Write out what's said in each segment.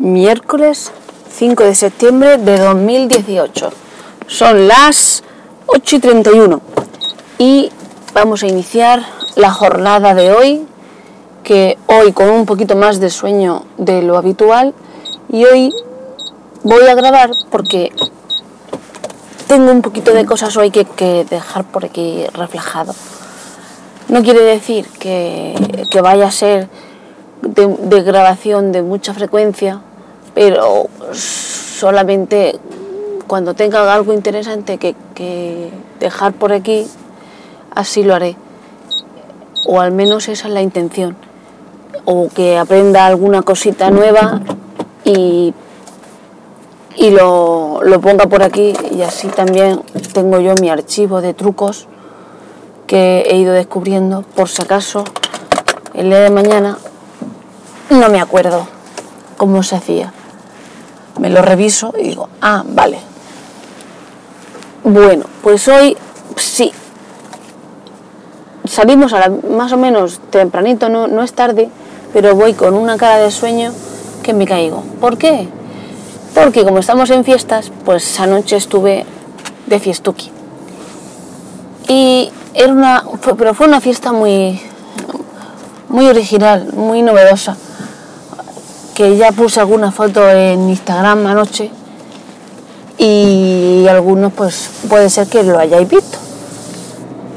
miércoles 5 de septiembre de 2018. Son las 8 y 31 y vamos a iniciar la jornada de hoy, que hoy con un poquito más de sueño de lo habitual y hoy voy a grabar porque tengo un poquito de cosas hoy que, que dejar por aquí reflejado. No quiere decir que, que vaya a ser de, de grabación de mucha frecuencia, pero solamente cuando tenga algo interesante que, dejar por aquí, así lo haré. O al menos esa es la intención. O que aprenda alguna cosita nueva y, y lo, lo ponga por aquí y así también tengo yo mi archivo de trucos que he ido descubriendo por si acaso el día de mañana no me acuerdo cómo se hacía. Me lo reviso y digo, ah, vale. Bueno, pues hoy sí. Salimos a la, más o menos tempranito, no, no es tarde, pero voy con una cara de sueño que me caigo. ¿Por qué? Porque como estamos en fiestas, pues anoche estuve de fiestuki. Y era una, pero fue una fiesta muy, muy original, muy novedosa que ya puse alguna foto en Instagram anoche y algunos pues puede ser que lo hayáis visto.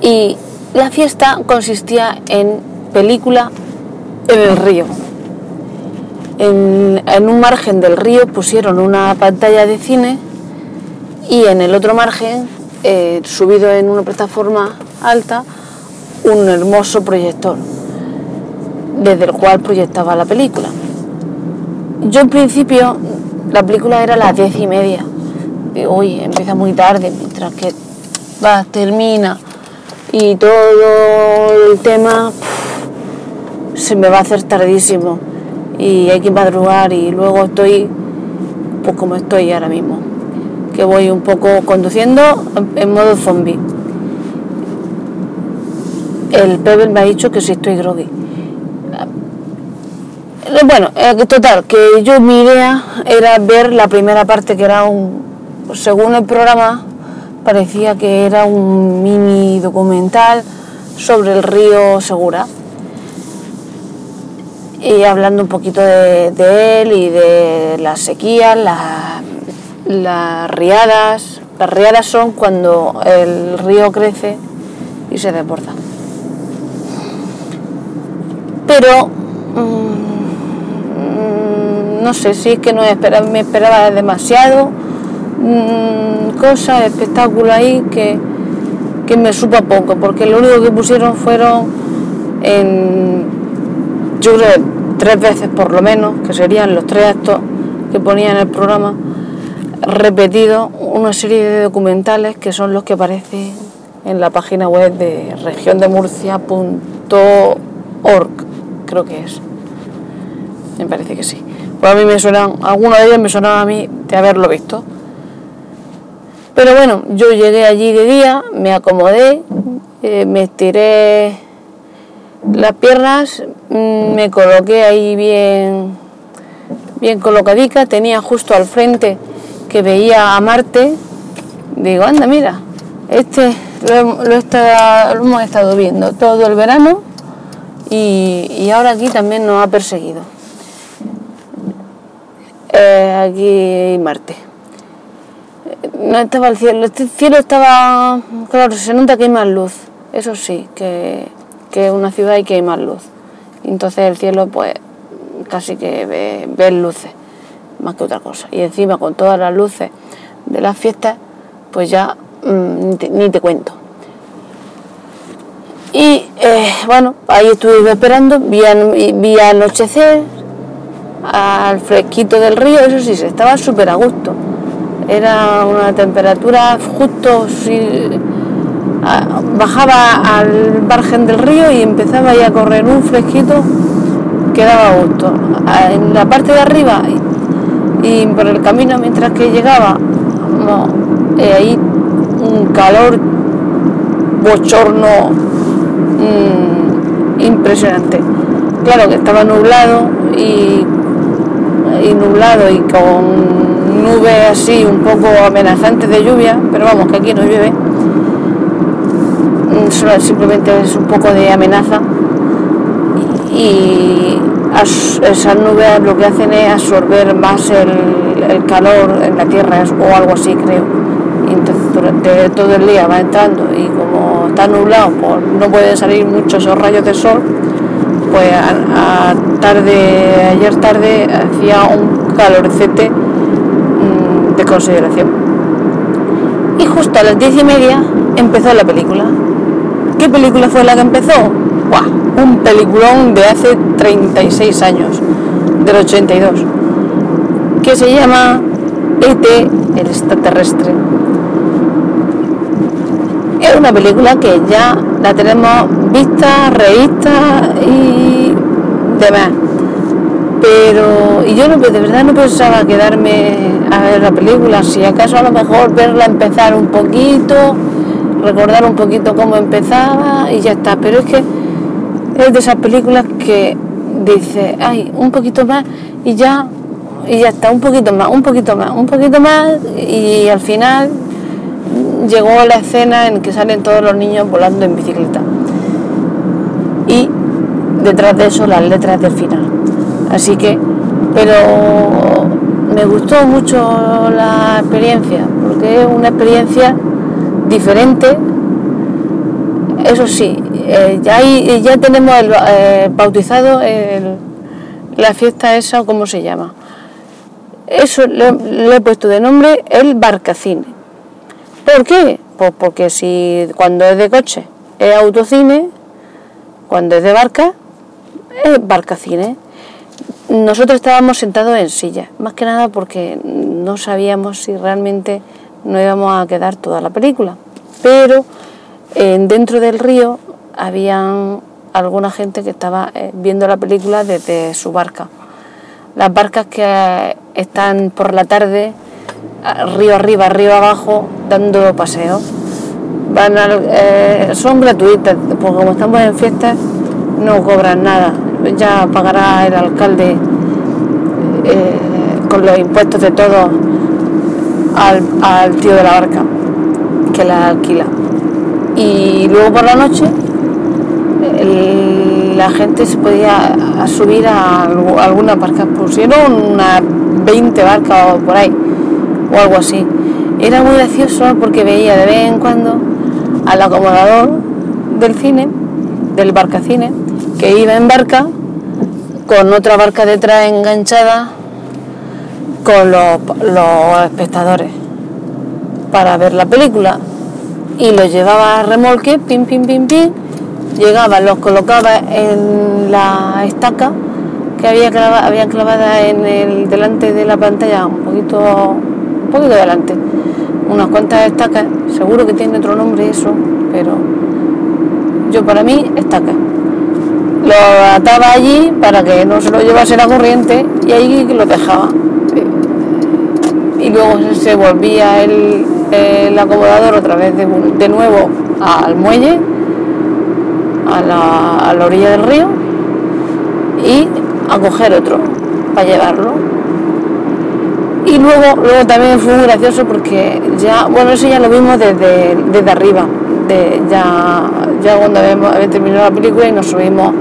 Y la fiesta consistía en película en el río. En, en, un margen del río pusieron una pantalla de cine y en el otro margen, eh, subido en una plataforma alta, un hermoso proyector desde el cual proyectaba la película. Yo en principio la película era a las diez y media. Y hoy empieza muy tarde, mientras que va, termina y todo el tema se me va a hacer tardísimo y hay que madrugar y luego estoy pues como estoy ahora mismo, que voy un poco conduciendo en modo zombie. El Pebble me ha dicho que si estoy groggy bueno, eh, total, que yo mi idea era ver la primera parte que era un, según el programa, parecía que era un mini documental sobre el río Segura. Y hablando un poquito de, él y de las sequías, las, las riadas. Las riadas son cuando el río crece y se desborda. Pero mmm, no sé si es que no me esperaba demasiado, mmm, cosas, espectáculos ahí que, que me supo poco, porque lo único que pusieron fueron en, yo creo, tres veces por lo menos, que serían los tres actos que ponía en el programa, repetido una serie de documentales que son los que aparecen en la página web de regiondemurcia.org, creo que es. Me parece que sí. Pues a mí me suenan, algunos de ellos me sonaban a mí de haberlo visto. Pero bueno, yo llegué allí de día, me acomodé, eh, me estiré las piernas, mm, me coloqué ahí bien, bien colocadica, tenía justo al frente que veía a Marte, digo, anda, mira, este lo, lo, lo hemos estado viendo todo el verano y ahora aquí también nos ha perseguido eh, aquí Marte. No estaba el cielo, el cielo estaba, claro, se nota que hay más luz, eso sí, que, que una ciudad y que hay más luz. Entonces el cielo pues casi que ve, ve luces, más que otra cosa. Y encima con todas las luces de las fiestas, pues ya ni, te, ni, te, cuento. Y eh, bueno, ahí estuve esperando, vi, vi anochecer, al fresquito del río, eso sí, se estaba súper a gusto. Era una temperatura justo, si, bajaba al margen del río y empezaba ya a correr un fresquito que daba gusto. A, en la parte de arriba y, por el camino mientras que llegaba, eh, ahí un calor bochorno mmm, impresionante. Claro que estaba nublado y y nublado y con nubes así un poco amenazantes de lluvia, pero vamos, que aquí no llueve. Mm, solo simplemente es un poco de amenaza y esas nubes lo que hacen es absorber más el, calor en la tierra o algo así creo. Y entonces durante todo el día va entrando y como está nublado pues no pueden salir muchos rayos de sol, pues tarde, ayer tarde hacía un calorcete mm, de consideración. Y justo a las diez y media empezó la película. ¿Qué película fue la que empezó? Un peliculón de hace 36 años, del 82, que se llama ET, el extraterrestre. Es una película que ya la tenemos vista, revista y demás. Pero, y yo no, de verdad no pensaba quedarme a ver la película, si acaso a lo mejor verla empezar un poquito, recordar un poquito cómo empezaba y ya está. Pero es que es de esas películas que dice, ay, un poquito más y ya, y ya está, un poquito más, un poquito más, un poquito más y al final llegó la escena en que salen todos los niños volando en bicicleta. Detrás de eso las letras del final. Así que, pero me gustó mucho la experiencia, porque es una experiencia diferente. Eso sí, eh, ya, ya tenemos el, eh, bautizado la fiesta esa, ¿cómo se llama? Eso le, he puesto de nombre el barcacine. ¿Por qué? Pues porque si cuando es de coche es autocine, cuando es de barca es barcacine. Nosotros estábamos sentados en silla, más que nada porque no sabíamos si realmente no íbamos a quedar toda la película. Pero dentro del río había alguna gente que estaba eh, viendo la película desde su barca. Las barcas que están por la tarde, río arriba, río abajo, dando paseo. Van eh, son gratuitas, porque como estamos en fiestas no cobran nada. Ya pagará el alcalde eh, con los impuestos de todos al, al tío de la barca que la alquila. Y luego por la noche la gente se podía subir a algunas barcas, pusieron unas 20 barcas o por ahí, o algo así. Era muy gracioso porque veía de vez en cuando al acomodador del cine, del barcacine, que iba en barca con otra barca detrás enganchada con los, los espectadores para ver la película. Y los llevaba a remolque, pim, pim, pim, pim, llegaba, los colocaba en la estaca que había clavada, habían clavada en el delante de la pantalla, un poquito, un poquito delante, unas cuantas estacas, seguro que tiene otro nombre eso, pero yo para mí estaca. Lo ataba allí para que no se lo llevase la corriente y ahí lo dejaba. Y luego se volvía el, acomodador otra vez de, de nuevo al muelle a la, orilla del río y a coger otro para llevarlo. Y luego, luego también fue gracioso porque ya, bueno, eso ya lo vimos desde, desde arriba, de, ya, ya cuando habíamos, terminado la película y nos subimos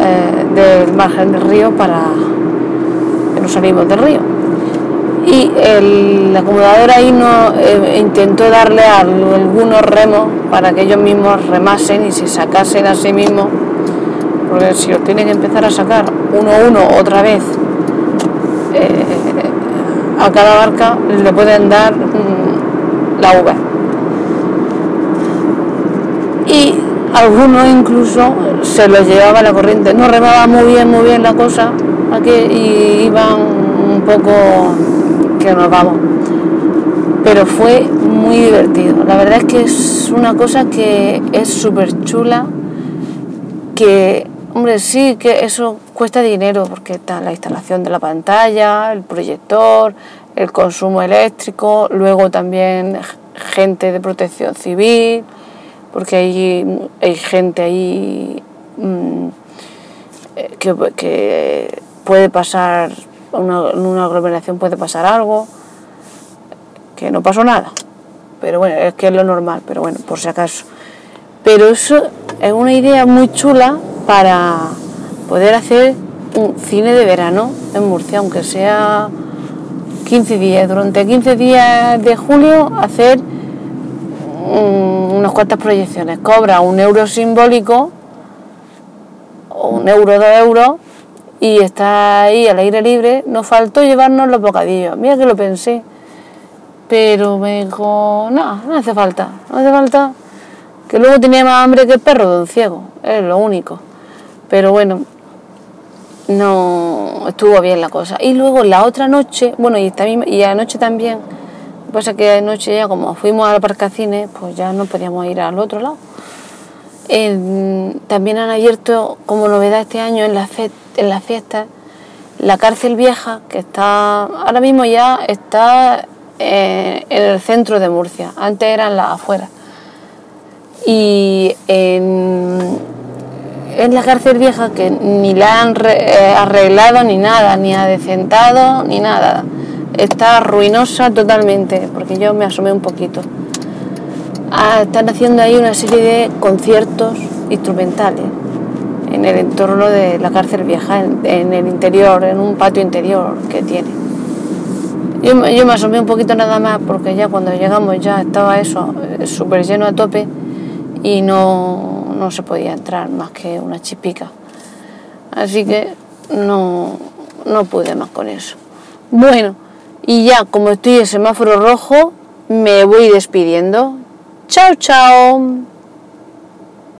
eh, del margen del río para que nos salimos del río y el acomodador ahí no, eh, intentó darle algunos remos para que ellos mismos remasen y se sacasen a sí mismos, porque si los tienen que empezar a sacar uno a uno otra vez eh, a cada barca, le pueden dar mm, la V. Y algunos incluso se los llevaba la corriente, no remaba muy bien, muy bien la cosa, aquí, y iban un poco nos vamos. Pero fue muy divertido. La verdad es que es una cosa que es súper chula, que, hombre, sí que eso cuesta dinero, porque está la instalación de la pantalla, el proyector, el consumo eléctrico, luego también gente de protección civil, porque hay, hay gente ahí mm, que, puede pasar una, en una aglomeración puede pasar algo, que no pasó nada. Pero bueno, es que es lo normal, pero bueno, por si acaso. Pero eso es una idea muy chula para poder hacer un cine de verano en Murcia, aunque sea 15 días. Durante 15 días de julio hacer unas cuantas proyecciones. Cobra un euro simbólico, o un euro, dos euros, y está ahí al aire libre. Nos faltó llevarnos los bocadillos. Mira que lo pensé. Pero me dijo, no, no hace falta, no hace falta. Que luego tenía más hambre que el perro de un ciego, es lo único. Pero bueno, no estuvo bien la cosa. Y luego la otra noche, bueno, y, también, y anoche también, pasa es que anoche ya como fuimos al parcacine, pues ya no podíamos ir al otro lado. también han abierto como novedad este año en las, en las fiestas la cárcel vieja, que está ahora mismo ya está eh, en el centro de Murcia, antes eran las afueras. Y en, la cárcel vieja que ni la han eh, arreglado ni nada, ni adecentado ni nada. Está ruinosa totalmente, porque yo me asomé un poquito. Ah, están haciendo ahí una serie de conciertos instrumentales en el entorno de la cárcel vieja, en, el interior, en un patio interior que tiene. Yo, yo, me asomé un poquito nada más porque ya cuando llegamos ya estaba eso eh, súper lleno a tope y no, no se podía entrar más que una chipica. Así que no, no pude más con eso. Bueno, y ya como estoy en semáforo rojo, me voy despidiendo. Chao, chao.